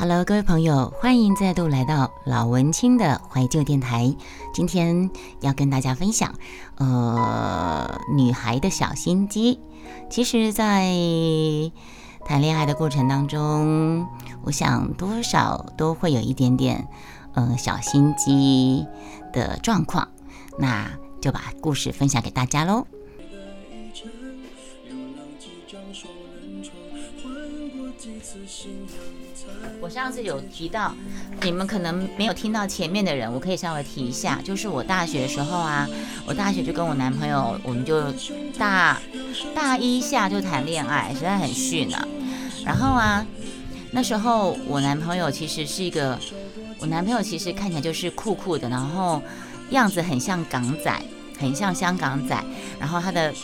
Hello，各位朋友，欢迎再度来到老文青的怀旧电台。今天要跟大家分享，呃，女孩的小心机。其实，在谈恋爱的过程当中，我想多少都会有一点点，呃，小心机的状况。那就把故事分享给大家喽。上次有提到，你们可能没有听到前面的人，我可以稍微提一下。就是我大学的时候啊，我大学就跟我男朋友，我们就大大一下就谈恋爱，实在很逊呢。然后啊，那时候我男朋友其实是一个，我男朋友其实看起来就是酷酷的，然后样子很像港仔，很像香港仔，然后他的。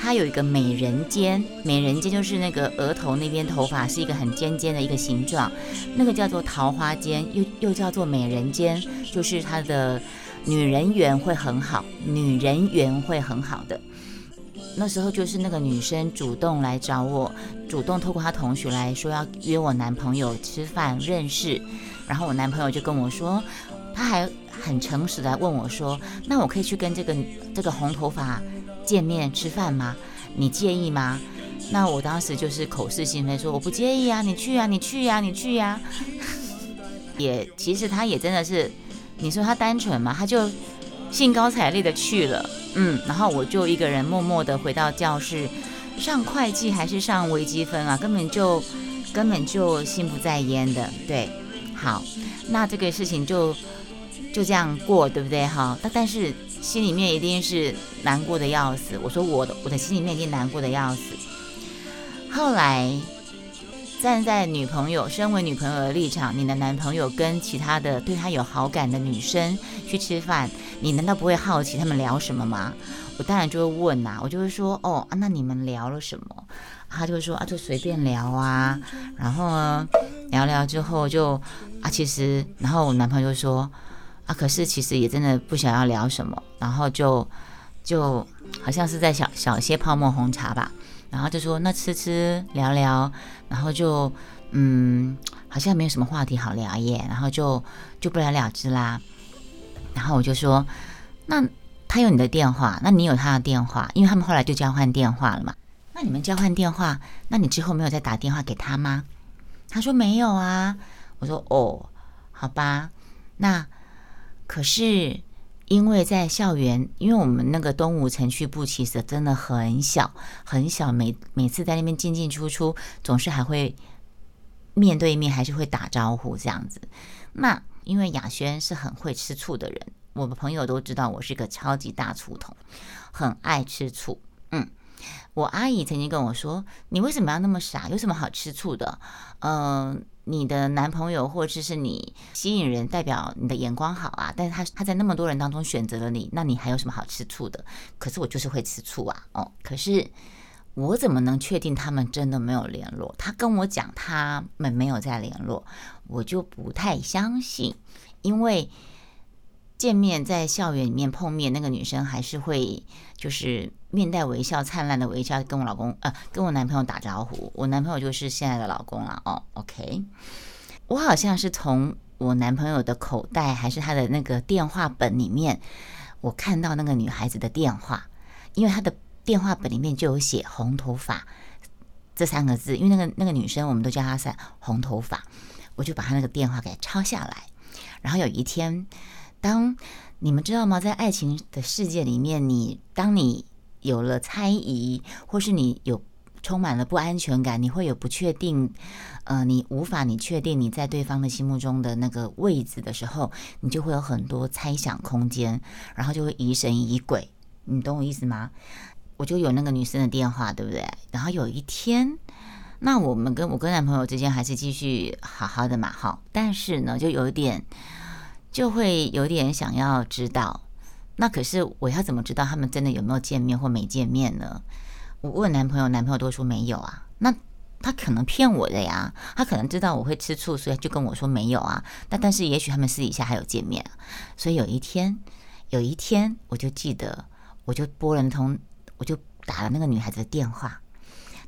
他有一个美人尖，美人尖就是那个额头那边头发是一个很尖尖的一个形状，那个叫做桃花尖，又又叫做美人尖，就是他的女人缘会很好，女人缘会很好的。那时候就是那个女生主动来找我，主动透过她同学来说要约我男朋友吃饭认识，然后我男朋友就跟我说，他还很诚实的问我说，那我可以去跟这个这个红头发。见面吃饭吗？你介意吗？那我当时就是口是心非，说我不介意啊，你去啊，你去呀，你去呀。也其实他也真的是，你说他单纯嘛，他就兴高采烈的去了，嗯，然后我就一个人默默的回到教室，上会计还是上微积分啊，根本就根本就心不在焉的，对，好，那这个事情就就这样过，对不对？哈，但但是。心里面一定是难过的要死。我说我的我的心里面已经难过的要死。后来站在女朋友身为女朋友的立场，你的男朋友跟其他的对他有好感的女生去吃饭，你难道不会好奇他们聊什么吗？我当然就会问呐，我就会说哦，那你们聊了什么？他就说啊，就随便聊啊。然后呢，聊聊之后就啊，其实，然后我男朋友说。啊，可是其实也真的不想要聊什么，然后就就好像是在小小些泡沫红茶吧，然后就说那吃吃聊聊，然后就嗯，好像没有什么话题好聊耶，然后就就不了了之啦。然后我就说，那他有你的电话，那你有他的电话，因为他们后来就交换电话了嘛。那你们交换电话，那你之后没有再打电话给他吗？他说没有啊。我说哦，好吧，那。可是，因为在校园，因为我们那个东吴城区部其实真的很小很小，每每次在那边进进出出，总是还会面对面，还是会打招呼这样子。那因为雅轩是很会吃醋的人，我的朋友都知道我是个超级大醋桶，很爱吃醋。嗯。我阿姨曾经跟我说：“你为什么要那么傻？有什么好吃醋的？嗯，你的男朋友或者是你吸引人，代表你的眼光好啊。但是他他在那么多人当中选择了你，那你还有什么好吃醋的？可是我就是会吃醋啊！哦，可是我怎么能确定他们真的没有联络？他跟我讲他们没有在联络，我就不太相信，因为。”见面在校园里面碰面，那个女生还是会就是面带微笑、灿烂的微笑跟我老公呃跟我男朋友打招呼。我男朋友就是现在的老公了哦。OK，我好像是从我男朋友的口袋还是他的那个电话本里面，我看到那个女孩子的电话，因为他的电话本里面就有写“红头发”这三个字，因为那个那个女生我们都叫她“是红头发”，我就把她那个电话给抄下来，然后有一天。当你们知道吗？在爱情的世界里面，你当你有了猜疑，或是你有充满了不安全感，你会有不确定，呃，你无法你确定你在对方的心目中的那个位置的时候，你就会有很多猜想空间，然后就会疑神疑鬼。你懂我意思吗？我就有那个女生的电话，对不对？然后有一天，那我们跟我跟男朋友之间还是继续好好的嘛，好，但是呢，就有一点。就会有点想要知道，那可是我要怎么知道他们真的有没有见面或没见面呢？我问男朋友，男朋友都说没有啊。那他可能骗我的呀，他可能知道我会吃醋，所以就跟我说没有啊。那但是也许他们私底下还有见面。所以有一天，有一天我就记得，我就拨了通，我就打了那个女孩子的电话。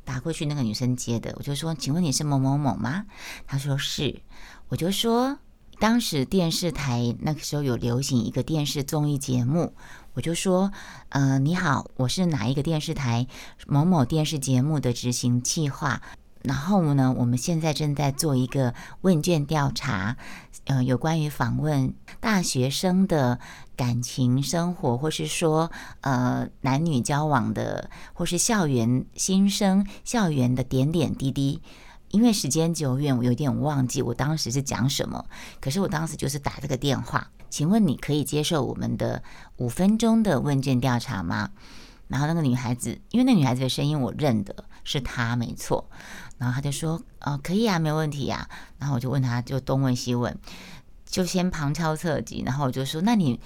打过去，那个女生接的，我就说：“请问你是某某某吗？”她说是。我就说，当时电视台那个时候有流行一个电视综艺节目，我就说：“呃，你好，我是哪一个电视台某某电视节目的执行计划。”然后呢，我们现在正在做一个问卷调查，呃，有关于访问大学生的感情生活，或是说呃男女交往的，或是校园新生校园的点点滴滴。因为时间久远，我有点忘记我当时是讲什么。可是我当时就是打这个电话，请问你可以接受我们的五分钟的问卷调查吗？然后那个女孩子，因为那女孩子的声音我认得，是她没错。然后她就说：“哦，可以啊，没问题呀。”然后我就问她，就东问西问，就先旁敲侧击。然后我就说：“那你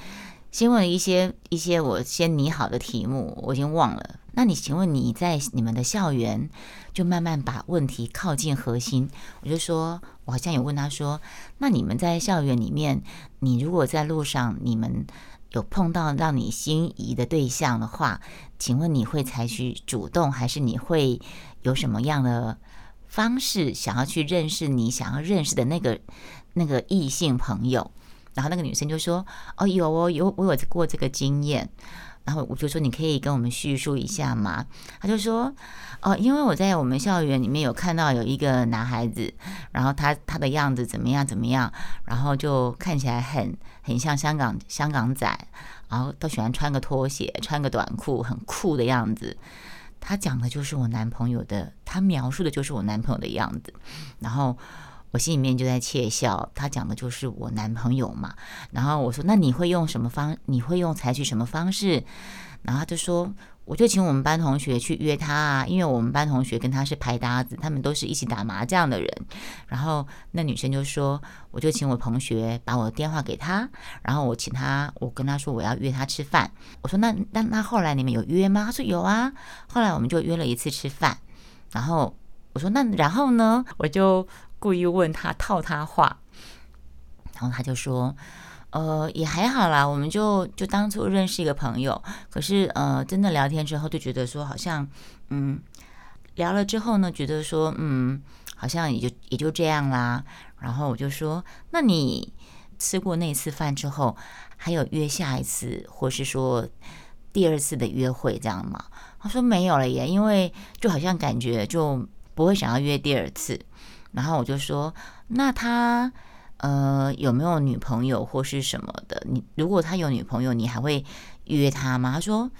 先问一些一些我先拟好的题目，我已经忘了。那你请问你在你们的校园，就慢慢把问题靠近核心。我就说，我好像有问他说：那你们在校园里面，你如果在路上，你们有碰到让你心仪的对象的话，请问你会采取主动，还是你会有什么样的？”方式想要去认识你想要认识的那个那个异性朋友，然后那个女生就说：“哦，有哦，有我有过这个经验。”然后我就说：“你可以跟我们叙述一下吗？”他就说：“哦，因为我在我们校园里面有看到有一个男孩子，然后他他的样子怎么样怎么样，然后就看起来很很像香港香港仔，然后都喜欢穿个拖鞋，穿个短裤，很酷的样子。”他讲的就是我男朋友的，他描述的就是我男朋友的样子，然后我心里面就在窃笑。他讲的就是我男朋友嘛，然后我说：“那你会用什么方？你会用采取什么方式？”然后他就说。我就请我们班同学去约他啊，因为我们班同学跟他是拍搭子，他们都是一起打麻将的人。然后那女生就说：“我就请我同学把我的电话给他，然后我请他，我跟他说我要约他吃饭。”我说：“那那那后来你们有约吗？”他说：“有啊。”后来我们就约了一次吃饭。然后我说：“那然后呢？”我就故意问他套他话，然后他就说。呃，也还好啦，我们就就当初认识一个朋友，可是呃，真的聊天之后就觉得说，好像嗯，聊了之后呢，觉得说嗯，好像也就也就这样啦。然后我就说，那你吃过那次饭之后，还有约下一次，或是说第二次的约会这样吗？他说没有了耶，因为就好像感觉就不会想要约第二次。然后我就说，那他。呃，有没有女朋友或是什么的？你如果他有女朋友，你还会约他吗？他说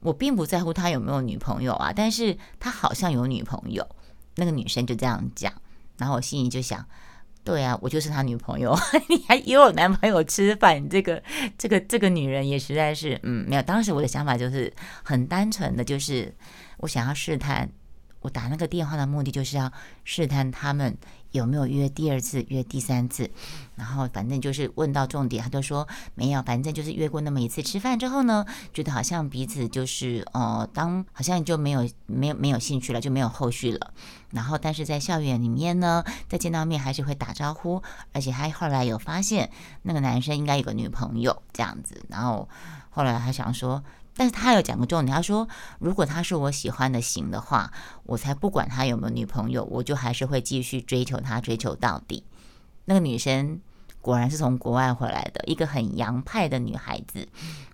我并不在乎他有没有女朋友啊，但是他好像有女朋友。那个女生就这样讲，然后我心里就想，对啊，我就是他女朋友，你还约我男朋友吃饭，这个这个这个女人也实在是，嗯，没有。当时我的想法就是很单纯的，就是我想要试探，我打那个电话的目的就是要试探他们。有没有约第二次、约第三次？然后反正就是问到重点，他就说没有，反正就是约过那么一次吃饭之后呢，觉得好像彼此就是呃，当好像就没有没有没有兴趣了，就没有后续了。然后但是在校园里面呢，再见到面还是会打招呼，而且还后来有发现那个男生应该有个女朋友这样子。然后后来还想说。但是他有讲个重点，他说如果他是我喜欢的型的话，我才不管他有没有女朋友，我就还是会继续追求他，追求到底。那个女生果然是从国外回来的，一个很洋派的女孩子。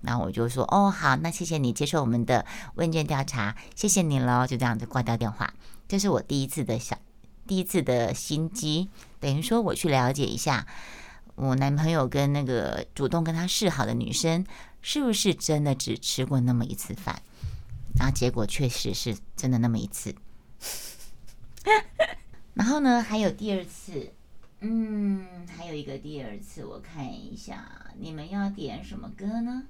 然后我就说哦好，那谢谢你接受我们的问卷调查，谢谢你喽，就这样子挂掉电话。这是我第一次的小第一次的心机，等于说我去了解一下我男朋友跟那个主动跟他示好的女生。是不是真的只吃过那么一次饭？然后结果确实是真的那么一次。然后呢，还有第二次，嗯，还有一个第二次，我看一下，你们要点什么歌呢？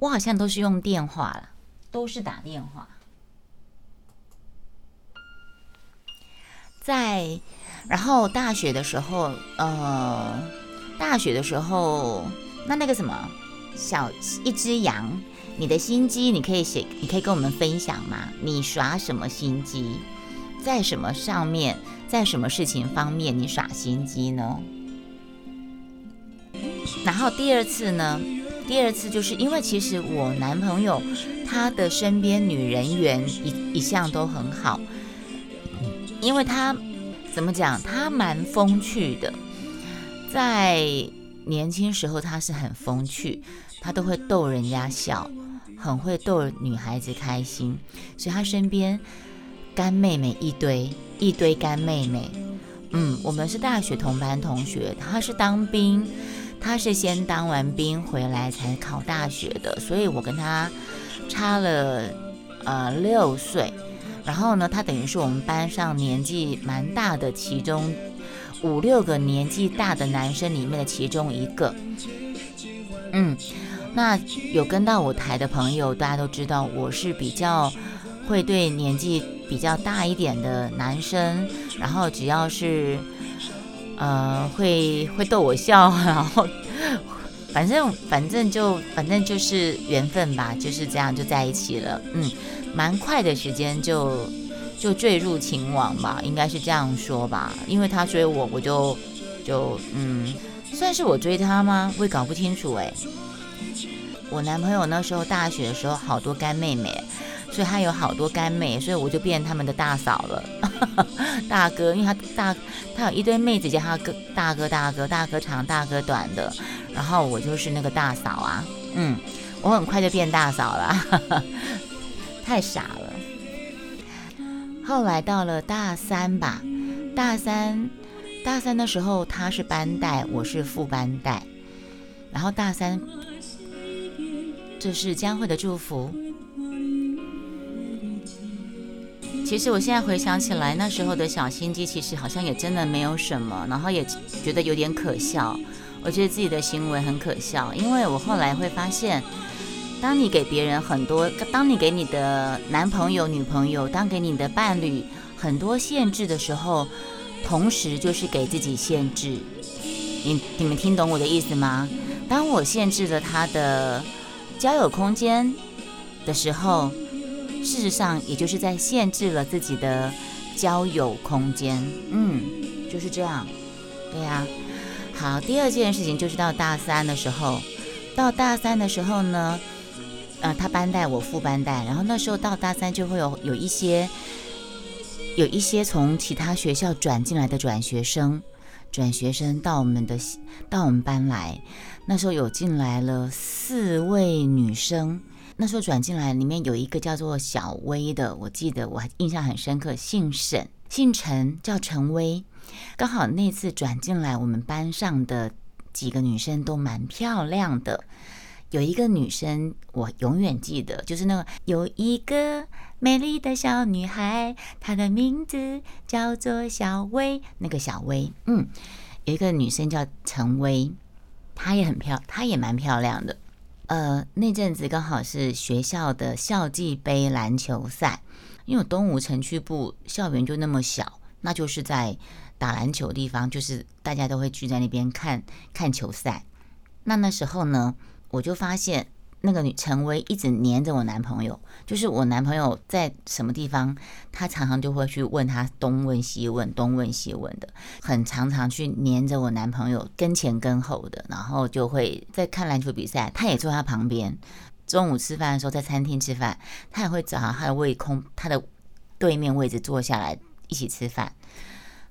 我好像都是用电话了，都是打电话。在，然后大学的时候，呃。大学的时候，那那个什么小一只羊，你的心机你可以写，你可以跟我们分享吗？你耍什么心机，在什么上面，在什么事情方面你耍心机呢？然后第二次呢，第二次就是因为其实我男朋友他的身边女人缘一一向都很好，因为他怎么讲，他蛮风趣的，在年轻时候他是很风趣，他都会逗人家笑，很会逗女孩子开心，所以他身边干妹妹一堆一堆干妹妹。嗯，我们是大学同班同学，他是当兵。他是先当完兵回来才考大学的，所以我跟他差了呃六岁。然后呢，他等于是我们班上年纪蛮大的其中五六个年纪大的男生里面的其中一个。嗯，那有跟到我台的朋友，大家都知道我是比较会对年纪比较大一点的男生，然后只要是。呃，会会逗我笑，然后 反正反正就反正就是缘分吧，就是这样就在一起了。嗯，蛮快的时间就就坠入情网吧，应该是这样说吧。因为他追我，我就就嗯，算是我追他吗？我也搞不清楚哎。我男朋友那时候大学的时候，好多干妹妹。所以他有好多干妹，所以我就变他们的大嫂了，大哥，因为他大，他有一堆妹子叫他哥大哥大哥大哥长大哥短的，然后我就是那个大嫂啊，嗯，我很快就变大嫂了，太傻了。后来到了大三吧，大三大三的时候他是班带，我是副班带，然后大三，这是江慧的祝福。其实我现在回想起来，那时候的小心机，其实好像也真的没有什么，然后也觉得有点可笑。我觉得自己的行为很可笑，因为我后来会发现，当你给别人很多，当你给你的男朋友、女朋友，当给你的伴侣很多限制的时候，同时就是给自己限制。你你们听懂我的意思吗？当我限制了他的交友空间的时候。事实上，也就是在限制了自己的交友空间。嗯，就是这样。对呀。好，第二件事情就是到大三的时候，到大三的时候呢，呃，他班带我副班带，然后那时候到大三就会有有一些有一些从其他学校转进来的转学生，转学生到我们的到我们班来。那时候有进来了四位女生。那时候转进来，里面有一个叫做小薇的，我记得我印象很深刻，姓沈，姓陈，叫陈薇。刚好那次转进来，我们班上的几个女生都蛮漂亮的。有一个女生我永远记得，就是那个有一个美丽的小女孩，她的名字叫做小薇。那个小薇，嗯，有一个女生叫陈薇，她也很漂，她也蛮漂亮的。呃，那阵子刚好是学校的校际杯篮球赛，因为东吴城区部校园就那么小，那就是在打篮球地方，就是大家都会聚在那边看看球赛。那那时候呢，我就发现。那个女陈薇一直黏着我男朋友，就是我男朋友在什么地方，他常常就会去问他东问西问，东问西问的，很常常去黏着我男朋友跟前跟后的，然后就会在看篮球比赛，他也坐他旁边。中午吃饭的时候在餐厅吃饭，他也会找他的位空他的对面位置坐下来一起吃饭。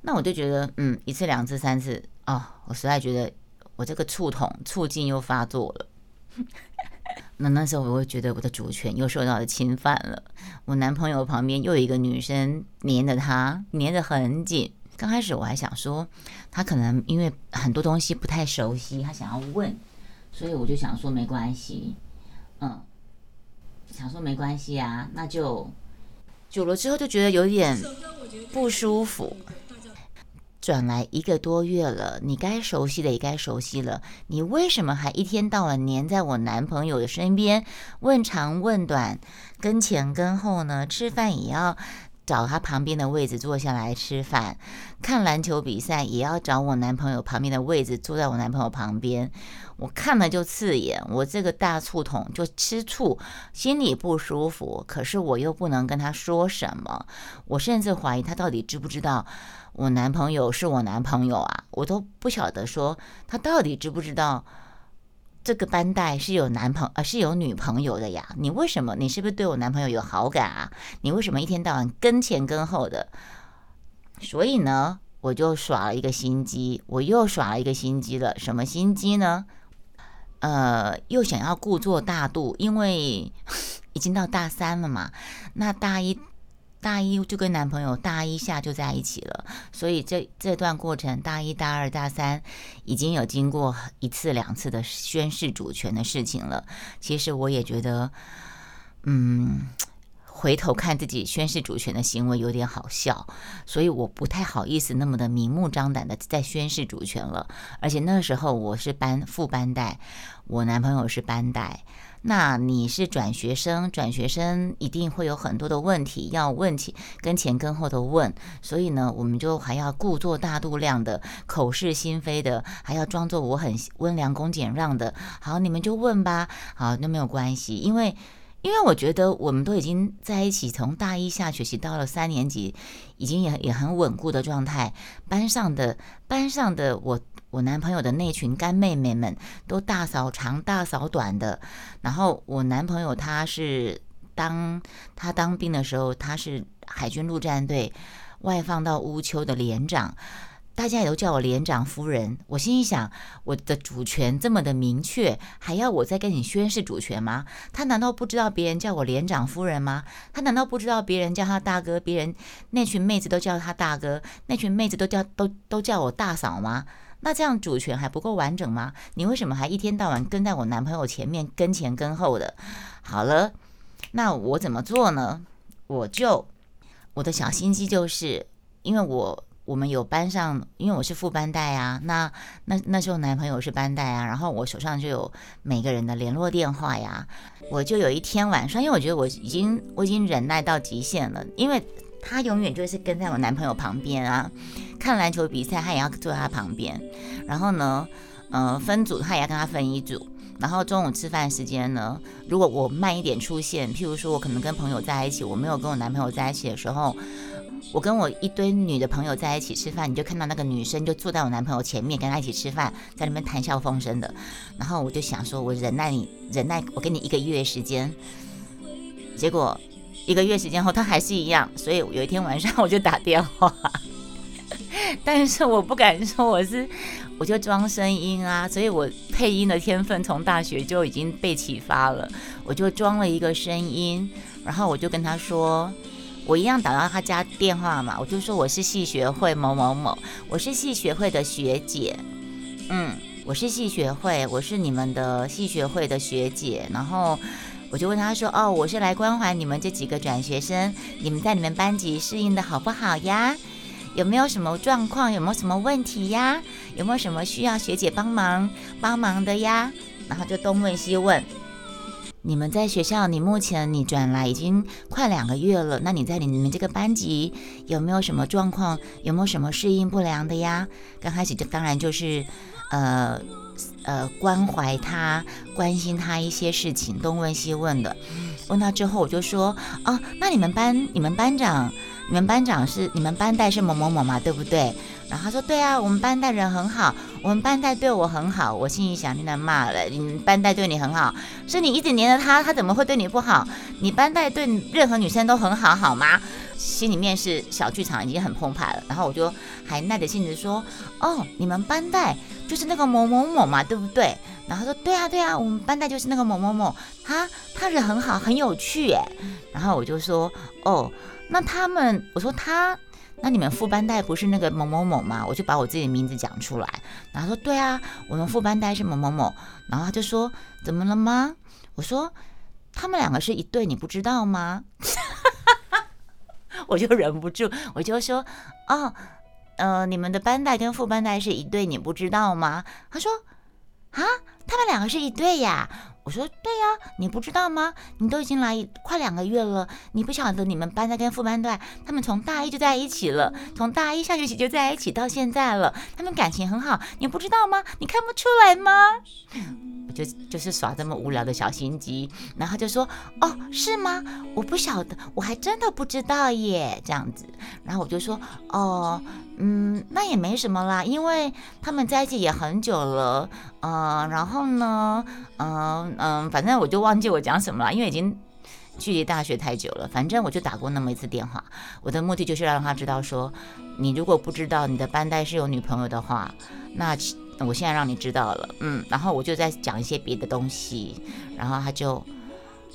那我就觉得，嗯，一次两次三次，哦，我实在觉得我这个触痛促进又发作了。那那时候我会觉得我的主权又受到了侵犯了。我男朋友旁边又有一个女生黏着他，黏得很紧。刚开始我还想说，他可能因为很多东西不太熟悉，他想要问，所以我就想说没关系，嗯，想说没关系啊，那就久了之后就觉得有点不舒服。转来一个多月了，你该熟悉的也该熟悉了。你为什么还一天到晚黏在我男朋友的身边，问长问短，跟前跟后呢？吃饭也要找他旁边的位置坐下来吃饭，看篮球比赛也要找我男朋友旁边的位置坐在我男朋友旁边。我看了就刺眼，我这个大醋桶就吃醋，心里不舒服。可是我又不能跟他说什么，我甚至怀疑他到底知不知道。我男朋友是我男朋友啊，我都不晓得说他到底知不知道这个班带是有男朋呃是有女朋友的呀？你为什么？你是不是对我男朋友有好感啊？你为什么一天到晚跟前跟后的？所以呢，我就耍了一个心机，我又耍了一个心机了。什么心机呢？呃，又想要故作大度，因为 已经到大三了嘛。那大一，大一就跟男朋友大一下就在一起了，所以这这段过程，大一、大二、大三已经有经过一次两次的宣誓主权的事情了。其实我也觉得，嗯。回头看自己宣誓主权的行为有点好笑，所以我不太好意思那么的明目张胆的在宣誓主权了。而且那时候我是班副班带，我男朋友是班带，那你是转学生，转学生一定会有很多的问题要问起跟前跟后的问，所以呢，我们就还要故作大度量的口是心非的，还要装作我很温良恭俭让的。好，你们就问吧，好，那没有关系，因为。因为我觉得我们都已经在一起，从大一下学期到了三年级，已经也也很稳固的状态。班上的班上的我我男朋友的那群干妹妹们都大嫂长大嫂短的。然后我男朋友他是当他当兵的时候，他是海军陆战队外放到乌丘的连长。大家也都叫我连长夫人，我心里想，我的主权这么的明确，还要我再跟你宣誓主权吗？他难道不知道别人叫我连长夫人吗？他难道不知道别人叫他大哥，别人那群妹子都叫他大哥，那群妹子都叫都都叫我大嫂吗？那这样主权还不够完整吗？你为什么还一天到晚跟在我男朋友前面跟前跟后的？好了，那我怎么做呢？我就我的小心机就是，因为我。我们有班上，因为我是副班带啊，那那那时候男朋友是班带啊，然后我手上就有每个人的联络电话呀。我就有一天晚上，因为我觉得我已经我已经忍耐到极限了，因为他永远就是跟在我男朋友旁边啊，看篮球比赛他也要坐在他旁边，然后呢，呃，分组他也要跟他分一组，然后中午吃饭时间呢，如果我慢一点出现，譬如说我可能跟朋友在一起，我没有跟我男朋友在一起的时候。我跟我一堆女的朋友在一起吃饭，你就看到那个女生就坐在我男朋友前面，跟他一起吃饭，在那边谈笑风生的。然后我就想说，我忍耐你，忍耐我给你一个月时间。结果一个月时间后，他还是一样。所以有一天晚上我就打电话，但是我不敢说我是，我就装声音啊。所以我配音的天分从大学就已经被启发了，我就装了一个声音，然后我就跟他说。我一样打到他家电话嘛，我就说我是系学会某某某，我是系学会的学姐，嗯，我是系学会，我是你们的系学会的学姐，然后我就问他说，哦，我是来关怀你们这几个转学生，你们在你们班级适应的好不好呀？有没有什么状况？有没有什么问题呀？有没有什么需要学姐帮忙帮忙的呀？然后就东问西问。你们在学校，你目前你转来已经快两个月了，那你在你们这个班级有没有什么状况？有没有什么适应不良的呀？刚开始就当然就是，呃呃关怀他，关心他一些事情，东问西问的。问到之后，我就说，哦，那你们班你们班长，你们班长是你们班带是某某某嘛，对不对？然后他说：“对啊，我们班带人很好，我们班带对我很好。”我心里想：“你在骂了，你班带对你很好，是你一直黏着他，他怎么会对你不好？你班带对任何女生都很好，好吗？”心里面是小剧场已经很澎湃了。然后我就还耐着性子说：“哦，你们班带就是那个某某某嘛，对不对？”然后说：“对啊，对啊，我们班带就是那个某某某，他他人很好，很有趣。”哎，然后我就说：“哦，那他们，我说他。”那你们副班带不是那个某某某吗？我就把我自己的名字讲出来，然后说对啊，我们副班带是某某某。然后他就说怎么了吗？我说他们两个是一对，你不知道吗？我就忍不住，我就说哦，呃，你们的班带跟副班带是一对，你不知道吗？他说啊，他们两个是一对呀。我说对呀，你不知道吗？你都已经来快两个月了，你不晓得你们班在跟副班段，他们从大一就在一起了，从大一下学期就在一起到现在了，他们感情很好，你不知道吗？你看不出来吗？就就是耍这么无聊的小心机，然后就说哦是吗？我不晓得，我还真的不知道耶，这样子。然后我就说哦，嗯，那也没什么啦，因为他们在一起也很久了，嗯，然后呢，嗯嗯，反正我就忘记我讲什么了，因为已经距离大学太久了。反正我就打过那么一次电话，我的目的就是让他知道说，你如果不知道你的班代是有女朋友的话，那。我现在让你知道了，嗯，然后我就在讲一些别的东西，然后他就，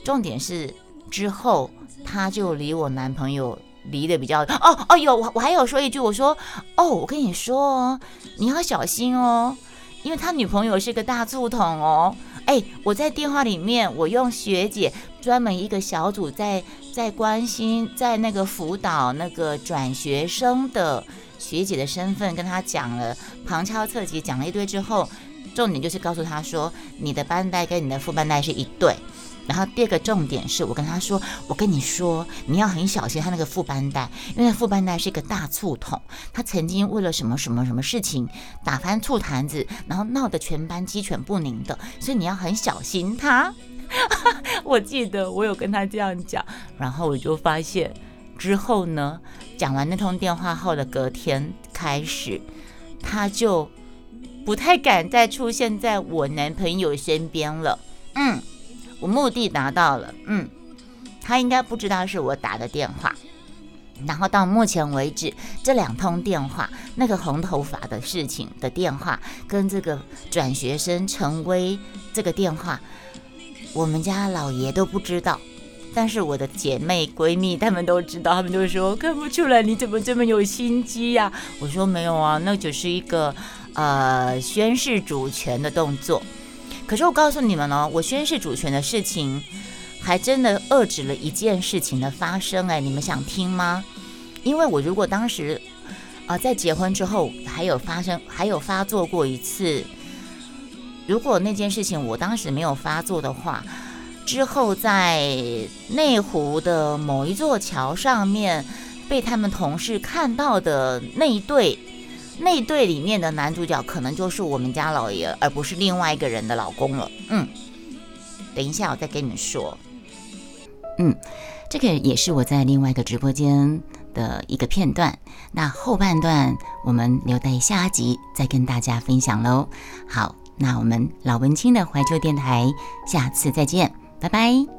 重点是之后他就离我男朋友离得比较，哦哦有我我还有说一句，我说哦我跟你说哦，你要小心哦，因为他女朋友是个大醋桶哦，哎我在电话里面我用学姐专门一个小组在在关心在那个辅导那个转学生的。学姐的身份跟他讲了，旁敲侧击讲了一堆之后，重点就是告诉他说，你的班带跟你的副班带是一对。然后第二个重点是我跟他说，我跟你说，你要很小心他那个副班带，因为副班带是一个大醋桶，他曾经为了什么什么什么事情打翻醋坛子，然后闹得全班鸡犬不宁的，所以你要很小心他。我记得我有跟他这样讲，然后我就发现。之后呢？讲完那通电话后的隔天开始，他就不太敢再出现在我男朋友身边了。嗯，我目的达到了。嗯，他应该不知道是我打的电话。然后到目前为止，这两通电话，那个红头发的事情的电话，跟这个转学生陈威这个电话，我们家老爷都不知道。但是我的姐妹闺蜜她们都知道，她们就说看不出来你怎么这么有心机呀？我说没有啊，那只是一个呃宣誓主权的动作。可是我告诉你们哦，我宣誓主权的事情还真的遏制了一件事情的发生。哎，你们想听吗？因为我如果当时啊在结婚之后还有发生还有发作过一次，如果那件事情我当时没有发作的话。之后，在内湖的某一座桥上面，被他们同事看到的那一对，那一对里面的男主角，可能就是我们家老爷，而不是另外一个人的老公了。嗯，等一下我再跟你们说。嗯，这个也是我在另外一个直播间的一个片段。那后半段我们留待下集再跟大家分享喽。好，那我们老文青的怀旧电台，下次再见。拜拜。